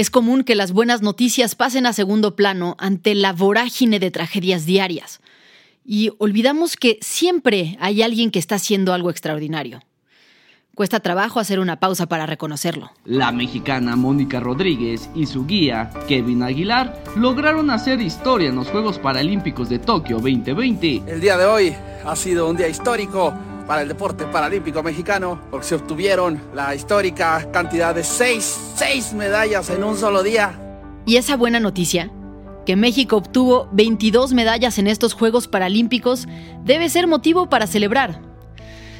Es común que las buenas noticias pasen a segundo plano ante la vorágine de tragedias diarias. Y olvidamos que siempre hay alguien que está haciendo algo extraordinario. Cuesta trabajo hacer una pausa para reconocerlo. La mexicana Mónica Rodríguez y su guía, Kevin Aguilar, lograron hacer historia en los Juegos Paralímpicos de Tokio 2020. El día de hoy ha sido un día histórico para el deporte paralímpico mexicano, porque se obtuvieron la histórica cantidad de seis, seis medallas en un solo día. Y esa buena noticia, que México obtuvo 22 medallas en estos Juegos Paralímpicos, debe ser motivo para celebrar.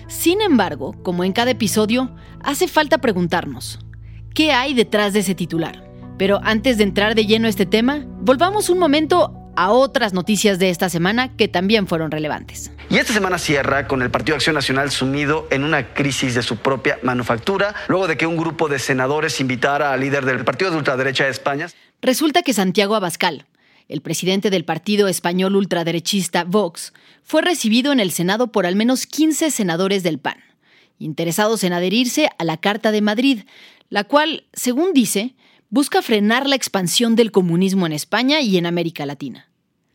Sin embargo, como en cada episodio, hace falta preguntarnos, ¿qué hay detrás de ese titular? Pero antes de entrar de lleno a este tema, volvamos un momento a otras noticias de esta semana que también fueron relevantes. Y esta semana cierra con el Partido Acción Nacional sumido en una crisis de su propia manufactura, luego de que un grupo de senadores invitara al líder del partido de ultraderecha de España. Resulta que Santiago Abascal, el presidente del partido español ultraderechista Vox, fue recibido en el Senado por al menos 15 senadores del PAN, interesados en adherirse a la Carta de Madrid, la cual, según dice, busca frenar la expansión del comunismo en España y en América Latina.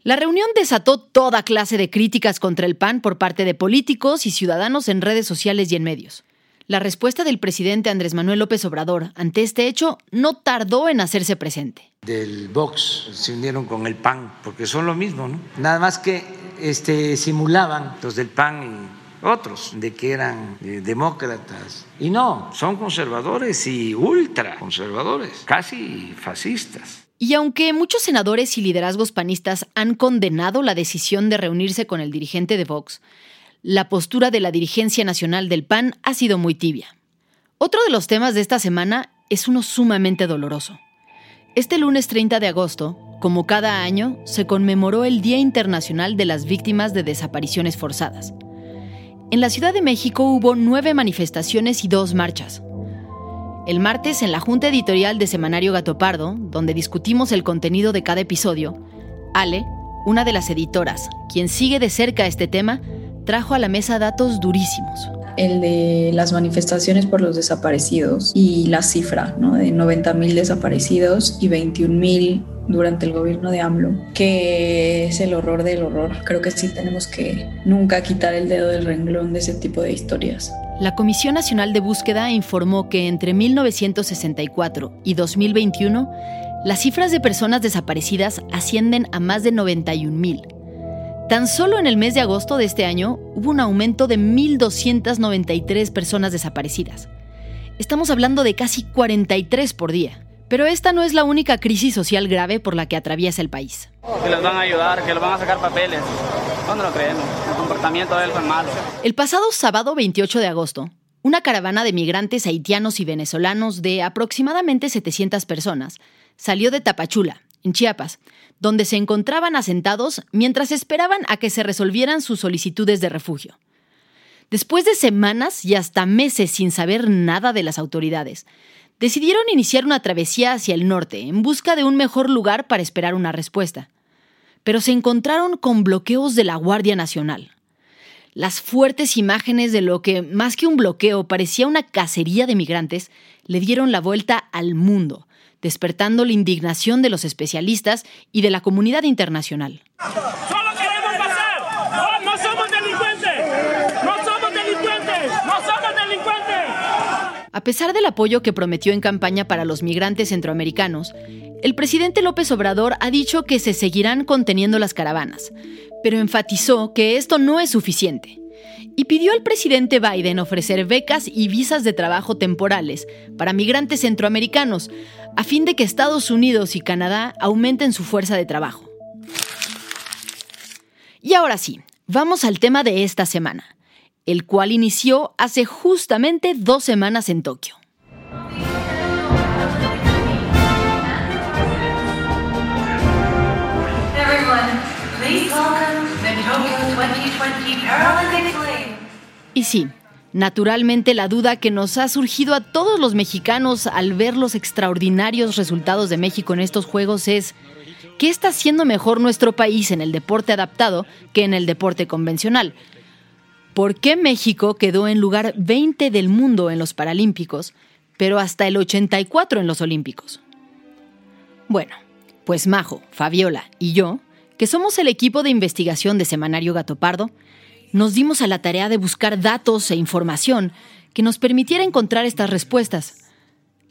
La reunión desató toda clase de críticas contra el PAN por parte de políticos y ciudadanos en redes sociales y en medios. La respuesta del presidente Andrés Manuel López Obrador ante este hecho no tardó en hacerse presente. Del Vox se unieron con el PAN, porque son lo mismo, ¿no? Nada más que este, simulaban los del PAN otros de que eran eh, demócratas. Y no, son conservadores y ultra conservadores, casi fascistas. Y aunque muchos senadores y liderazgos panistas han condenado la decisión de reunirse con el dirigente de Vox, la postura de la dirigencia nacional del PAN ha sido muy tibia. Otro de los temas de esta semana es uno sumamente doloroso. Este lunes 30 de agosto, como cada año, se conmemoró el Día Internacional de las Víctimas de Desapariciones Forzadas. En la Ciudad de México hubo nueve manifestaciones y dos marchas. El martes, en la junta editorial de Semanario Gatopardo, donde discutimos el contenido de cada episodio, Ale, una de las editoras, quien sigue de cerca este tema, trajo a la mesa datos durísimos. El de las manifestaciones por los desaparecidos y la cifra de 90.000 desaparecidos y 21.000 durante el gobierno de AMLO, que es el horror del horror. Creo que sí tenemos que nunca quitar el dedo del renglón de ese tipo de historias. La Comisión Nacional de Búsqueda informó que entre 1964 y 2021, las cifras de personas desaparecidas ascienden a más de 91 mil. Tan solo en el mes de agosto de este año hubo un aumento de 1.293 personas desaparecidas. Estamos hablando de casi 43 por día. Pero esta no es la única crisis social grave por la que atraviesa el país. Que les van a ayudar, que les van a sacar papeles. ¿Cuándo lo creemos? El comportamiento de él fue malo. El pasado sábado 28 de agosto, una caravana de migrantes haitianos y venezolanos de aproximadamente 700 personas salió de Tapachula, en Chiapas, donde se encontraban asentados mientras esperaban a que se resolvieran sus solicitudes de refugio. Después de semanas y hasta meses sin saber nada de las autoridades, decidieron iniciar una travesía hacia el norte en busca de un mejor lugar para esperar una respuesta. Pero se encontraron con bloqueos de la Guardia Nacional. Las fuertes imágenes de lo que, más que un bloqueo, parecía una cacería de migrantes, le dieron la vuelta al mundo, despertando la indignación de los especialistas y de la comunidad internacional. ¡Solo pesar del apoyo que prometió en campaña para los migrantes centroamericanos, el presidente López Obrador ha dicho que se seguirán conteniendo las caravanas, pero enfatizó que esto no es suficiente y pidió al presidente Biden ofrecer becas y visas de trabajo temporales para migrantes centroamericanos, a fin de que Estados Unidos y Canadá aumenten su fuerza de trabajo. Y ahora sí, vamos al tema de esta semana, el cual inició hace justamente dos semanas en Tokio. Y sí, naturalmente la duda que nos ha surgido a todos los mexicanos al ver los extraordinarios resultados de México en estos Juegos es, ¿qué está haciendo mejor nuestro país en el deporte adaptado que en el deporte convencional? ¿Por qué México quedó en lugar 20 del mundo en los Paralímpicos, pero hasta el 84 en los Olímpicos? Bueno, pues Majo, Fabiola y yo, que somos el equipo de investigación de Semanario Gato Pardo, nos dimos a la tarea de buscar datos e información que nos permitiera encontrar estas respuestas.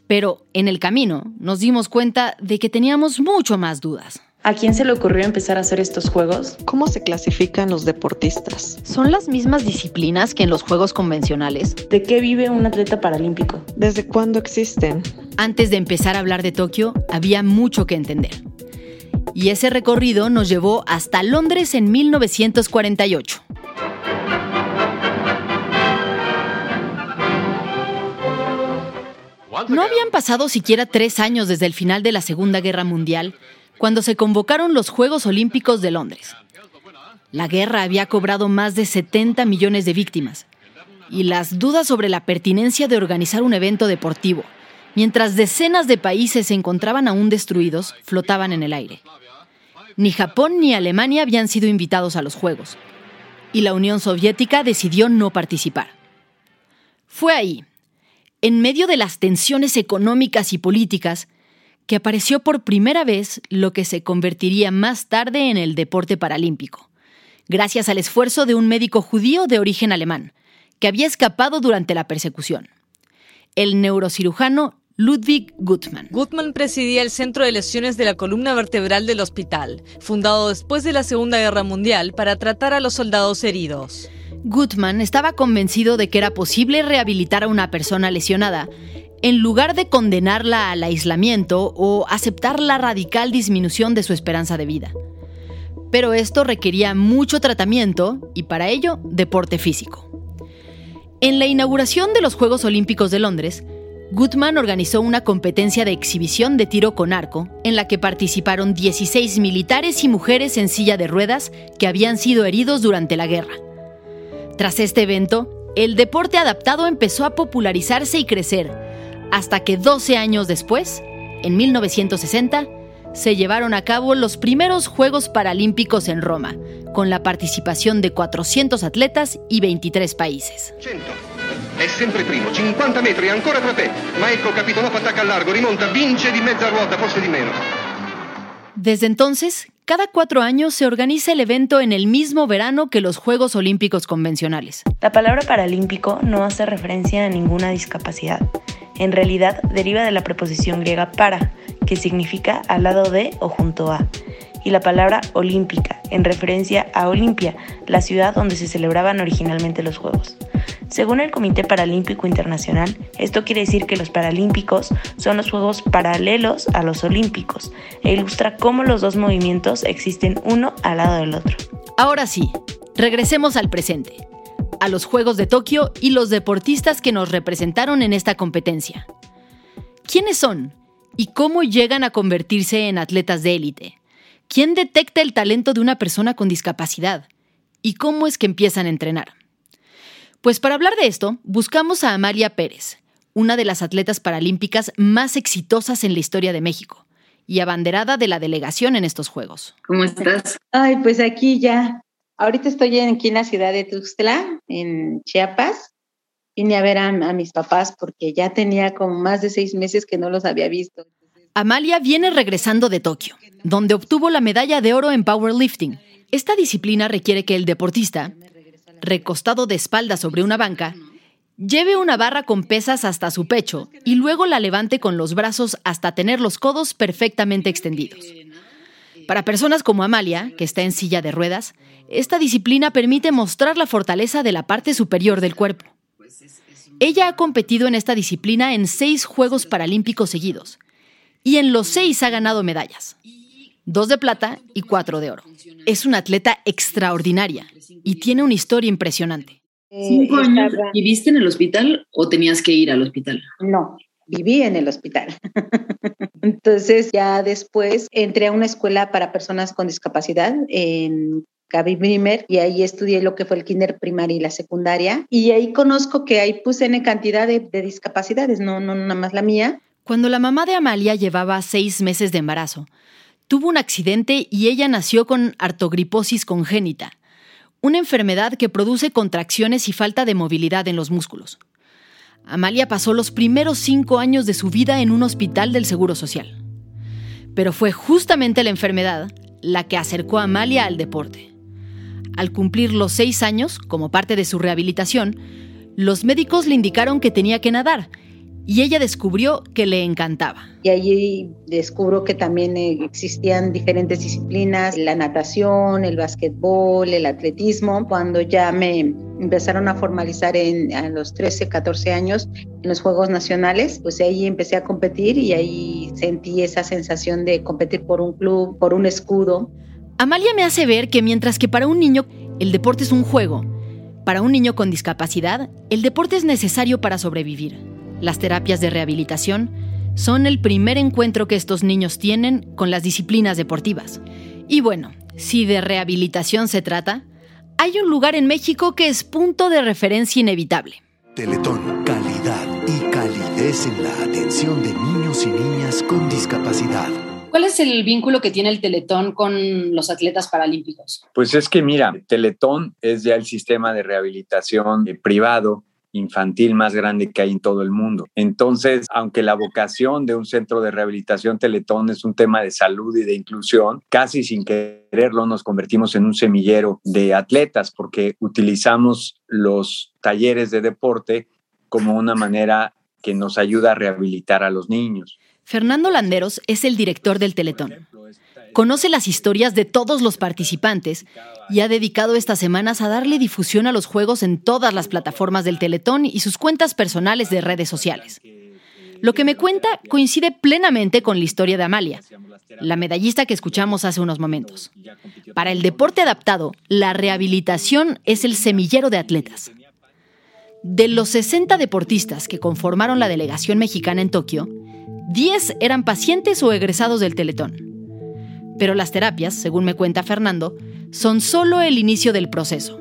Pero en el camino nos dimos cuenta de que teníamos mucho más dudas. ¿A quién se le ocurrió empezar a hacer estos juegos? ¿Cómo se clasifican los deportistas? ¿Son las mismas disciplinas que en los juegos convencionales? ¿De qué vive un atleta paralímpico? ¿Desde cuándo existen? Antes de empezar a hablar de Tokio, había mucho que entender. Y ese recorrido nos llevó hasta Londres en 1948. No habían pasado siquiera tres años desde el final de la Segunda Guerra Mundial, cuando se convocaron los Juegos Olímpicos de Londres. La guerra había cobrado más de 70 millones de víctimas, y las dudas sobre la pertinencia de organizar un evento deportivo, mientras decenas de países se encontraban aún destruidos, flotaban en el aire. Ni Japón ni Alemania habían sido invitados a los Juegos, y la Unión Soviética decidió no participar. Fue ahí, en medio de las tensiones económicas y políticas, que apareció por primera vez lo que se convertiría más tarde en el deporte paralímpico, gracias al esfuerzo de un médico judío de origen alemán, que había escapado durante la persecución. El neurocirujano Ludwig Gutmann. Gutmann presidía el Centro de Lesiones de la Columna Vertebral del hospital, fundado después de la Segunda Guerra Mundial para tratar a los soldados heridos. Gutmann estaba convencido de que era posible rehabilitar a una persona lesionada, en lugar de condenarla al aislamiento o aceptar la radical disminución de su esperanza de vida. Pero esto requería mucho tratamiento y para ello deporte físico. En la inauguración de los Juegos Olímpicos de Londres, Gutmann organizó una competencia de exhibición de tiro con arco en la que participaron 16 militares y mujeres en silla de ruedas que habían sido heridos durante la guerra. Tras este evento, el deporte adaptado empezó a popularizarse y crecer, hasta que 12 años después, en 1960, se llevaron a cabo los primeros Juegos Paralímpicos en Roma, con la participación de 400 atletas y 23 países. 100. È sempre primo, 50 metri, ancora tra te. Ma ecco Capitolov attacca al largo, rimonta, vince di mezza ruota, forse di meno. Desde entonces, cada cuatro años se organiza el evento en el mismo verano que los Juegos Olímpicos convencionales. La palabra paralímpico no hace referencia a ninguna discapacidad. En realidad deriva de la preposición griega para, que significa al lado de o junto a, y la palabra olímpica, en referencia a Olimpia, la ciudad donde se celebraban originalmente los Juegos. Según el Comité Paralímpico Internacional, esto quiere decir que los Paralímpicos son los Juegos paralelos a los Olímpicos e ilustra cómo los dos movimientos existen uno al lado del otro. Ahora sí, regresemos al presente, a los Juegos de Tokio y los deportistas que nos representaron en esta competencia. ¿Quiénes son y cómo llegan a convertirse en atletas de élite? ¿Quién detecta el talento de una persona con discapacidad? ¿Y cómo es que empiezan a entrenar? Pues para hablar de esto, buscamos a Amalia Pérez, una de las atletas paralímpicas más exitosas en la historia de México y abanderada de la delegación en estos Juegos. ¿Cómo estás? Ay, pues aquí ya. Ahorita estoy aquí en la ciudad de Tuxtla, en Chiapas. Vine a ver a, a mis papás porque ya tenía como más de seis meses que no los había visto. Amalia viene regresando de Tokio, donde obtuvo la medalla de oro en powerlifting. Esta disciplina requiere que el deportista recostado de espalda sobre una banca, Lleve una barra con pesas hasta su pecho y luego la levante con los brazos hasta tener los codos perfectamente extendidos. Para personas como Amalia, que está en silla de ruedas, esta disciplina permite mostrar la fortaleza de la parte superior del cuerpo. Ella ha competido en esta disciplina en seis Juegos Paralímpicos seguidos y en los seis ha ganado medallas, dos de plata y cuatro de oro. Es una atleta extraordinaria y tiene una historia impresionante. ¿Cinco años viviste en el hospital o tenías que ir al hospital? No, viví en el hospital. Entonces ya después entré a una escuela para personas con discapacidad en Gaby Brimer y ahí estudié lo que fue el kinder primaria y la secundaria y ahí conozco que ahí puse en cantidad de, de discapacidades, no, no nada más la mía. Cuando la mamá de Amalia llevaba seis meses de embarazo, tuvo un accidente y ella nació con artogriposis congénita, una enfermedad que produce contracciones y falta de movilidad en los músculos. Amalia pasó los primeros cinco años de su vida en un hospital del Seguro Social. Pero fue justamente la enfermedad la que acercó a Amalia al deporte. Al cumplir los seis años, como parte de su rehabilitación, los médicos le indicaron que tenía que nadar y ella descubrió que le encantaba. Y allí descubro que también existían diferentes disciplinas, la natación, el básquetbol, el atletismo. Cuando ya me empezaron a formalizar en, a los 13, 14 años en los Juegos Nacionales, pues ahí empecé a competir y ahí sentí esa sensación de competir por un club, por un escudo. Amalia me hace ver que mientras que para un niño el deporte es un juego, para un niño con discapacidad el deporte es necesario para sobrevivir. Las terapias de rehabilitación son el primer encuentro que estos niños tienen con las disciplinas deportivas. Y bueno, si de rehabilitación se trata, hay un lugar en México que es punto de referencia inevitable. Teletón, calidad y calidez en la atención de niños y niñas con discapacidad. ¿Cuál es el vínculo que tiene el Teletón con los atletas paralímpicos? Pues es que mira, Teletón es ya el sistema de rehabilitación eh, privado infantil más grande que hay en todo el mundo. Entonces, aunque la vocación de un centro de rehabilitación Teletón es un tema de salud y de inclusión, casi sin quererlo nos convertimos en un semillero de atletas porque utilizamos los talleres de deporte como una manera que nos ayuda a rehabilitar a los niños. Fernando Landeros es el director del Teletón conoce las historias de todos los participantes y ha dedicado estas semanas a darle difusión a los juegos en todas las plataformas del Teletón y sus cuentas personales de redes sociales. Lo que me cuenta coincide plenamente con la historia de Amalia, la medallista que escuchamos hace unos momentos. Para el deporte adaptado, la rehabilitación es el semillero de atletas. De los 60 deportistas que conformaron la delegación mexicana en Tokio, 10 eran pacientes o egresados del Teletón. Pero las terapias, según me cuenta Fernando, son solo el inicio del proceso.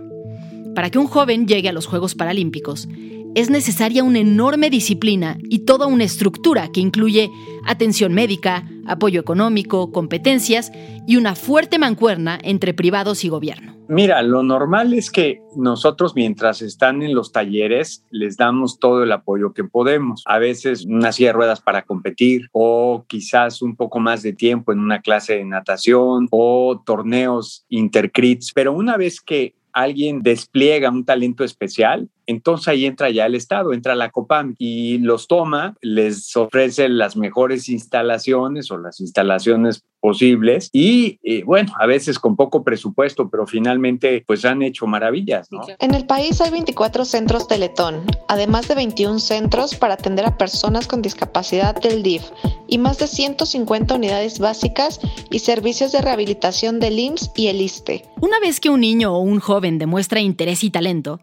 Para que un joven llegue a los Juegos Paralímpicos, es necesaria una enorme disciplina y toda una estructura que incluye atención médica, apoyo económico, competencias y una fuerte mancuerna entre privados y gobierno. Mira, lo normal es que nosotros mientras están en los talleres les damos todo el apoyo que podemos. A veces una silla de ruedas para competir o quizás un poco más de tiempo en una clase de natación o torneos intercrits. Pero una vez que alguien despliega un talento especial, entonces ahí entra ya el Estado, entra la COPAM y los toma, les ofrece las mejores instalaciones o las instalaciones posibles y eh, bueno, a veces con poco presupuesto, pero finalmente pues han hecho maravillas. ¿no? En el país hay 24 centros Teletón, además de 21 centros para atender a personas con discapacidad del DIF y más de 150 unidades básicas y servicios de rehabilitación del IMSS y el ISTE. Una vez que un niño o un joven demuestra interés y talento,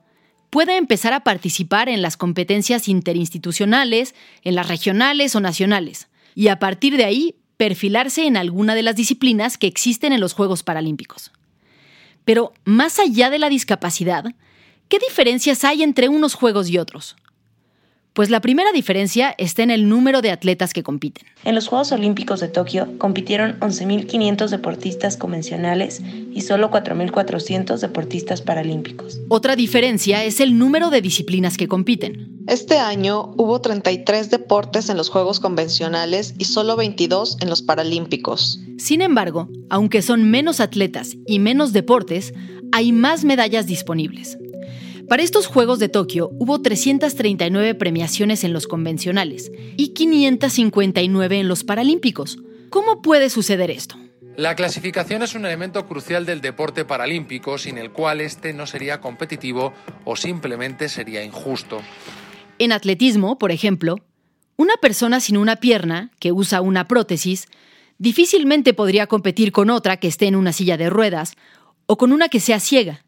puede empezar a participar en las competencias interinstitucionales, en las regionales o nacionales, y a partir de ahí perfilarse en alguna de las disciplinas que existen en los Juegos Paralímpicos. Pero más allá de la discapacidad, ¿qué diferencias hay entre unos Juegos y otros? Pues la primera diferencia está en el número de atletas que compiten. En los Juegos Olímpicos de Tokio compitieron 11.500 deportistas convencionales y solo 4.400 deportistas paralímpicos. Otra diferencia es el número de disciplinas que compiten. Este año hubo 33 deportes en los Juegos convencionales y solo 22 en los paralímpicos. Sin embargo, aunque son menos atletas y menos deportes, hay más medallas disponibles. Para estos Juegos de Tokio hubo 339 premiaciones en los convencionales y 559 en los paralímpicos. ¿Cómo puede suceder esto? La clasificación es un elemento crucial del deporte paralímpico sin el cual este no sería competitivo o simplemente sería injusto. En atletismo, por ejemplo, una persona sin una pierna, que usa una prótesis, difícilmente podría competir con otra que esté en una silla de ruedas o con una que sea ciega.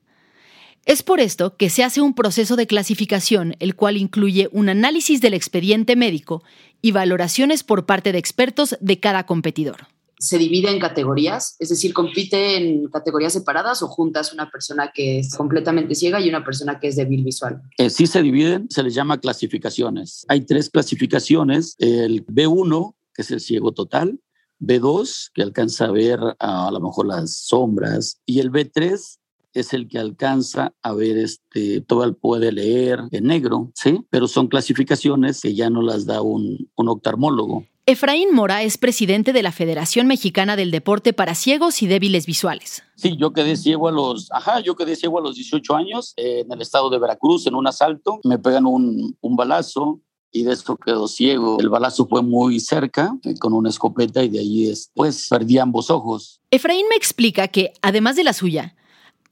Es por esto que se hace un proceso de clasificación, el cual incluye un análisis del expediente médico y valoraciones por parte de expertos de cada competidor. Se divide en categorías, es decir, compite en categorías separadas o juntas una persona que es completamente ciega y una persona que es débil visual. Eh, sí se dividen, se les llama clasificaciones. Hay tres clasificaciones, el B1, que es el ciego total, B2, que alcanza a ver a, a lo mejor las sombras, y el B3, es el que alcanza a ver este, todo el puede leer en negro, ¿sí? Pero son clasificaciones que ya no las da un, un oftalmólogo. Efraín Mora es presidente de la Federación Mexicana del Deporte para Ciegos y Débiles Visuales. Sí, yo quedé ciego a los, ajá, yo quedé ciego a los 18 años eh, en el estado de Veracruz en un asalto. Me pegan un, un balazo, y de esto quedó ciego. El balazo fue muy cerca, eh, con una escopeta, y de ahí después perdí ambos ojos. Efraín me explica que, además de la suya,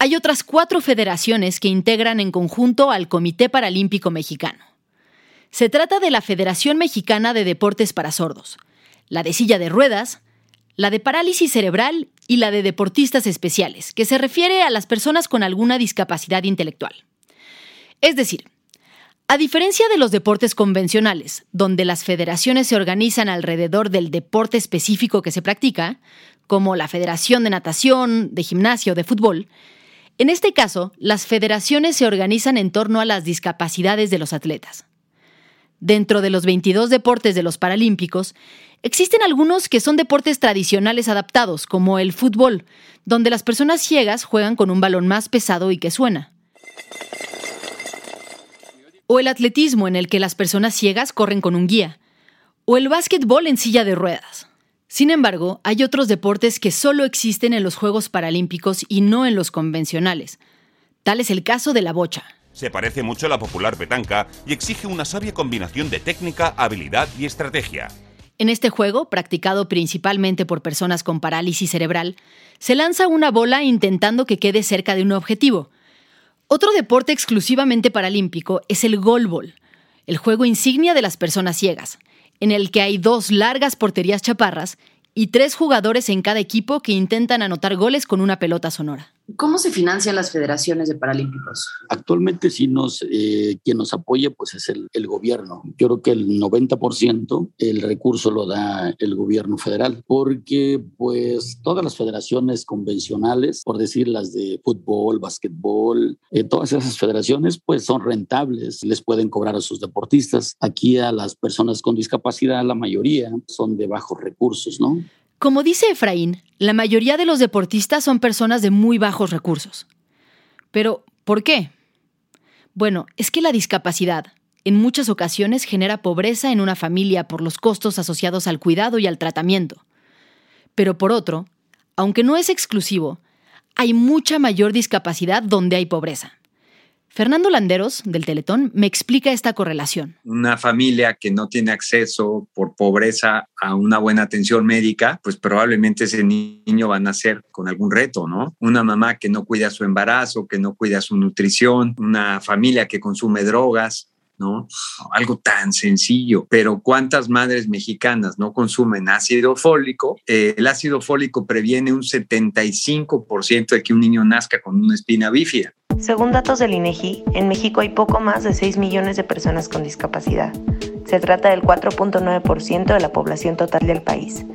hay otras cuatro federaciones que integran en conjunto al Comité Paralímpico Mexicano. Se trata de la Federación Mexicana de Deportes para Sordos, la de silla de ruedas, la de parálisis cerebral y la de deportistas especiales, que se refiere a las personas con alguna discapacidad intelectual. Es decir, a diferencia de los deportes convencionales, donde las federaciones se organizan alrededor del deporte específico que se practica, como la Federación de Natación, de Gimnasia o de Fútbol, en este caso, las federaciones se organizan en torno a las discapacidades de los atletas. Dentro de los 22 deportes de los Paralímpicos, existen algunos que son deportes tradicionales adaptados, como el fútbol, donde las personas ciegas juegan con un balón más pesado y que suena. O el atletismo, en el que las personas ciegas corren con un guía. O el básquetbol en silla de ruedas. Sin embargo, hay otros deportes que solo existen en los Juegos Paralímpicos y no en los convencionales. Tal es el caso de la bocha. Se parece mucho a la popular petanca y exige una sabia combinación de técnica, habilidad y estrategia. En este juego, practicado principalmente por personas con parálisis cerebral, se lanza una bola intentando que quede cerca de un objetivo. Otro deporte exclusivamente paralímpico es el golbol, el juego insignia de las personas ciegas, en el que hay dos largas porterías chaparras y tres jugadores en cada equipo que intentan anotar goles con una pelota sonora. ¿Cómo se financian las federaciones de paralímpicos? Actualmente sí nos, eh, quien nos apoya pues es el, el, gobierno. Yo creo que el 90% el recurso lo da el gobierno federal, porque pues todas las federaciones convencionales, por decir las de fútbol, básquetbol, eh, todas esas federaciones pues son rentables, les pueden cobrar a sus deportistas. Aquí a las personas con discapacidad, la mayoría son de bajos recursos, ¿no? Como dice Efraín, la mayoría de los deportistas son personas de muy bajos recursos. Pero, ¿por qué? Bueno, es que la discapacidad en muchas ocasiones genera pobreza en una familia por los costos asociados al cuidado y al tratamiento. Pero por otro, aunque no es exclusivo, hay mucha mayor discapacidad donde hay pobreza. Fernando Landeros, del Teletón, me explica esta correlación. Una familia que no tiene acceso por pobreza a una buena atención médica, pues probablemente ese niño va a nacer con algún reto, ¿no? Una mamá que no cuida su embarazo, que no cuida su nutrición, una familia que consume drogas, ¿no? Algo tan sencillo, pero ¿cuántas madres mexicanas no consumen ácido fólico? Eh, el ácido fólico previene un 75% de que un niño nazca con una espina bífida. Según datos del INEGI, en México hay poco más de 6 millones de personas con discapacidad. Se trata del 4.9% de la población total del país.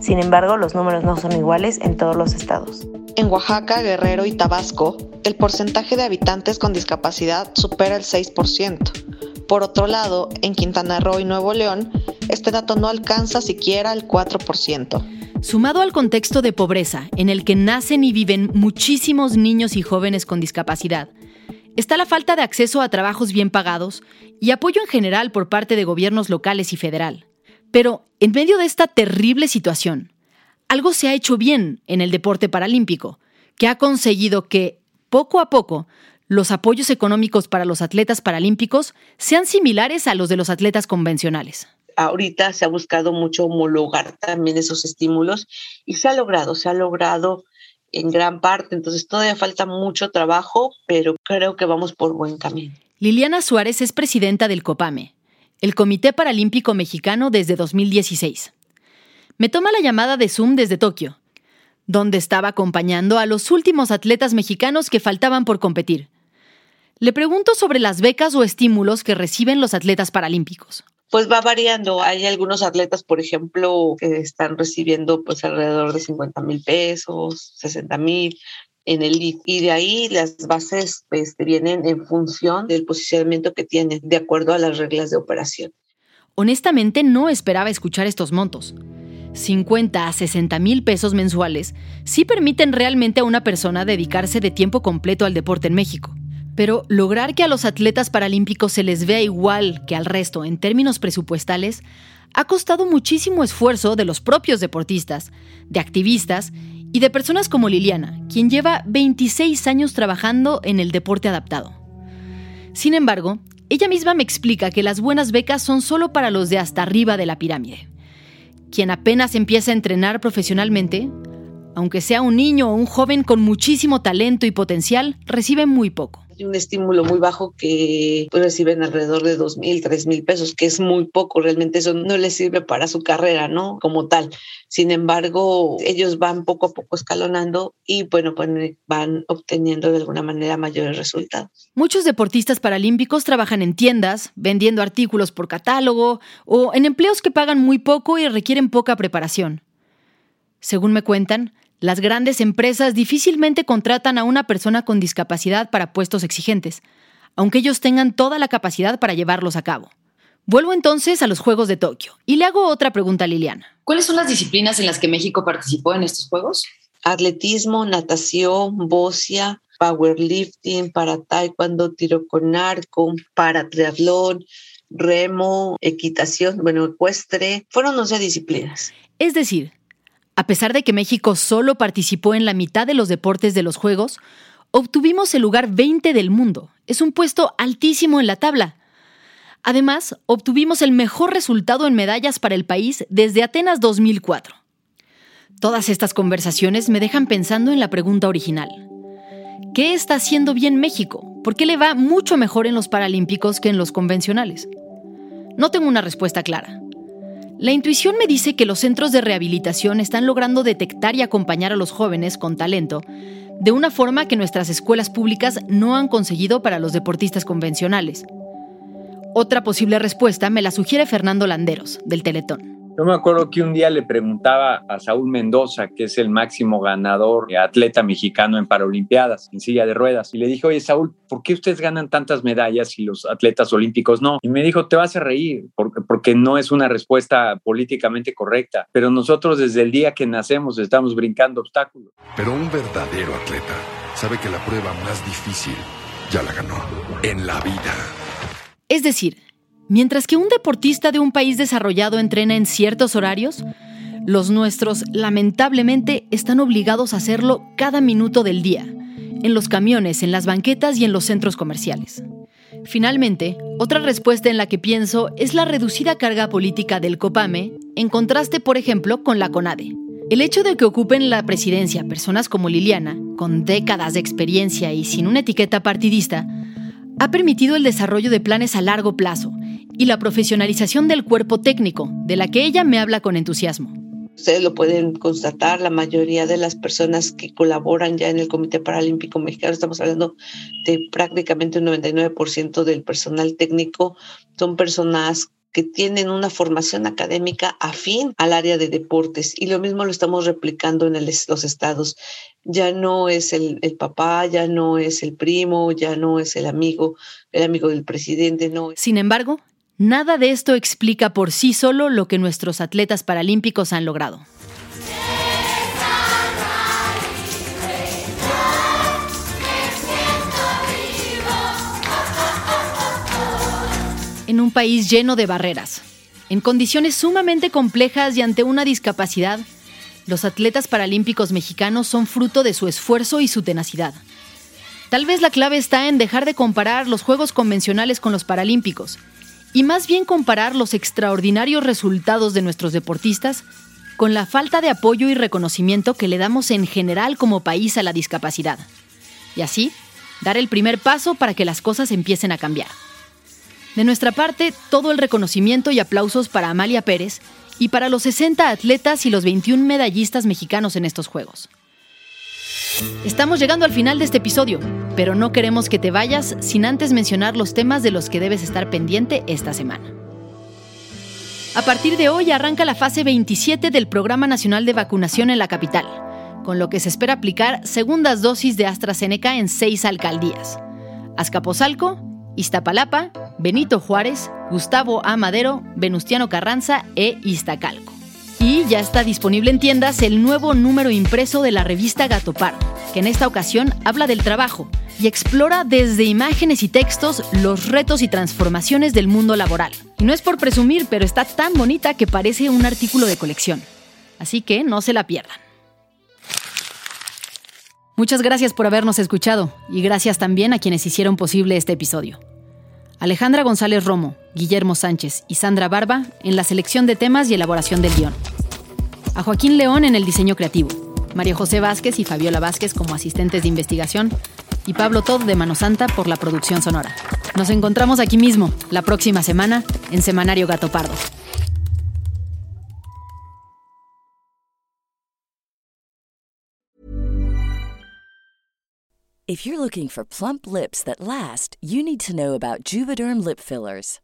Sin embargo, los números no son iguales en todos los estados. En Oaxaca, Guerrero y Tabasco, el porcentaje de habitantes con discapacidad supera el 6%. Por otro lado, en Quintana Roo y Nuevo León, este dato no alcanza siquiera el 4%. Sumado al contexto de pobreza en el que nacen y viven muchísimos niños y jóvenes con discapacidad, está la falta de acceso a trabajos bien pagados y apoyo en general por parte de gobiernos locales y federal. Pero, en medio de esta terrible situación, algo se ha hecho bien en el deporte paralímpico, que ha conseguido que, poco a poco, los apoyos económicos para los atletas paralímpicos sean similares a los de los atletas convencionales. Ahorita se ha buscado mucho homologar también esos estímulos y se ha logrado, se ha logrado en gran parte, entonces todavía falta mucho trabajo, pero creo que vamos por buen camino. Liliana Suárez es presidenta del COPAME, el Comité Paralímpico Mexicano desde 2016. Me toma la llamada de Zoom desde Tokio, donde estaba acompañando a los últimos atletas mexicanos que faltaban por competir. Le pregunto sobre las becas o estímulos que reciben los atletas paralímpicos. Pues va variando. Hay algunos atletas, por ejemplo, que están recibiendo pues alrededor de 50 mil pesos, 60 mil en el LIF. Y de ahí las bases pues, vienen en función del posicionamiento que tienen, de acuerdo a las reglas de operación. Honestamente, no esperaba escuchar estos montos. 50 a 60 mil pesos mensuales sí permiten realmente a una persona dedicarse de tiempo completo al deporte en México. Pero lograr que a los atletas paralímpicos se les vea igual que al resto en términos presupuestales ha costado muchísimo esfuerzo de los propios deportistas, de activistas y de personas como Liliana, quien lleva 26 años trabajando en el deporte adaptado. Sin embargo, ella misma me explica que las buenas becas son solo para los de hasta arriba de la pirámide. Quien apenas empieza a entrenar profesionalmente, aunque sea un niño o un joven con muchísimo talento y potencial, recibe muy poco un estímulo muy bajo que pues, reciben alrededor de dos mil, tres mil pesos, que es muy poco, realmente eso no les sirve para su carrera, ¿no? Como tal. Sin embargo, ellos van poco a poco escalonando y bueno, pues van obteniendo de alguna manera mayores resultados. Muchos deportistas paralímpicos trabajan en tiendas, vendiendo artículos por catálogo o en empleos que pagan muy poco y requieren poca preparación. Según me cuentan, las grandes empresas difícilmente contratan a una persona con discapacidad para puestos exigentes, aunque ellos tengan toda la capacidad para llevarlos a cabo. Vuelvo entonces a los Juegos de Tokio y le hago otra pregunta a Liliana. ¿Cuáles son las disciplinas en las que México participó en estos Juegos? Atletismo, natación, bocia, powerlifting, para taekwondo, tiro con arco, para triatlón, remo, equitación, bueno, ecuestre. Fueron 11 disciplinas. Es decir, a pesar de que México solo participó en la mitad de los deportes de los Juegos, obtuvimos el lugar 20 del mundo. Es un puesto altísimo en la tabla. Además, obtuvimos el mejor resultado en medallas para el país desde Atenas 2004. Todas estas conversaciones me dejan pensando en la pregunta original. ¿Qué está haciendo bien México? ¿Por qué le va mucho mejor en los Paralímpicos que en los convencionales? No tengo una respuesta clara. La intuición me dice que los centros de rehabilitación están logrando detectar y acompañar a los jóvenes con talento de una forma que nuestras escuelas públicas no han conseguido para los deportistas convencionales. Otra posible respuesta me la sugiere Fernando Landeros, del Teletón. Yo me acuerdo que un día le preguntaba a Saúl Mendoza, que es el máximo ganador, atleta mexicano en Paralimpiadas, en silla de ruedas, y le dije, oye Saúl, ¿por qué ustedes ganan tantas medallas y los atletas olímpicos no? Y me dijo, te vas a reír, porque, porque no es una respuesta políticamente correcta, pero nosotros desde el día que nacemos estamos brincando obstáculos. Pero un verdadero atleta sabe que la prueba más difícil ya la ganó en la vida. Es decir, Mientras que un deportista de un país desarrollado entrena en ciertos horarios, los nuestros lamentablemente están obligados a hacerlo cada minuto del día, en los camiones, en las banquetas y en los centros comerciales. Finalmente, otra respuesta en la que pienso es la reducida carga política del COPAME, en contraste, por ejemplo, con la CONADE. El hecho de que ocupen la presidencia personas como Liliana, con décadas de experiencia y sin una etiqueta partidista, ha permitido el desarrollo de planes a largo plazo y la profesionalización del cuerpo técnico, de la que ella me habla con entusiasmo. Ustedes lo pueden constatar, la mayoría de las personas que colaboran ya en el Comité Paralímpico Mexicano, estamos hablando de prácticamente un 99% del personal técnico, son personas que tienen una formación académica afín al área de deportes y lo mismo lo estamos replicando en los estados. Ya no es el, el, papá, ya no es el primo, ya no es el amigo, el amigo del presidente, no. Sin embargo, nada de esto explica por sí solo lo que nuestros atletas paralímpicos han logrado. en un país lleno de barreras. En condiciones sumamente complejas y ante una discapacidad, los atletas paralímpicos mexicanos son fruto de su esfuerzo y su tenacidad. Tal vez la clave está en dejar de comparar los Juegos convencionales con los Paralímpicos y más bien comparar los extraordinarios resultados de nuestros deportistas con la falta de apoyo y reconocimiento que le damos en general como país a la discapacidad. Y así, dar el primer paso para que las cosas empiecen a cambiar. De nuestra parte, todo el reconocimiento y aplausos para Amalia Pérez y para los 60 atletas y los 21 medallistas mexicanos en estos Juegos. Estamos llegando al final de este episodio, pero no queremos que te vayas sin antes mencionar los temas de los que debes estar pendiente esta semana. A partir de hoy arranca la fase 27 del Programa Nacional de Vacunación en la capital, con lo que se espera aplicar segundas dosis de AstraZeneca en seis alcaldías. Azcapotzalco, Iztapalapa, Benito Juárez, Gustavo A. Madero, Venustiano Carranza e Iztacalco. Y ya está disponible en tiendas el nuevo número impreso de la revista Gatopar, que en esta ocasión habla del trabajo y explora desde imágenes y textos los retos y transformaciones del mundo laboral. Y no es por presumir, pero está tan bonita que parece un artículo de colección. Así que no se la pierdan. Muchas gracias por habernos escuchado y gracias también a quienes hicieron posible este episodio. Alejandra González Romo, Guillermo Sánchez y Sandra Barba en la selección de temas y elaboración del guion. A Joaquín León en el diseño creativo. María José Vázquez y Fabiola Vázquez como asistentes de investigación. Y Pablo Todd de Mano Santa por la producción sonora. Nos encontramos aquí mismo, la próxima semana, en Semanario Gato Pardo. If you're looking for plump lips that last, you need to know about Juvederm lip fillers.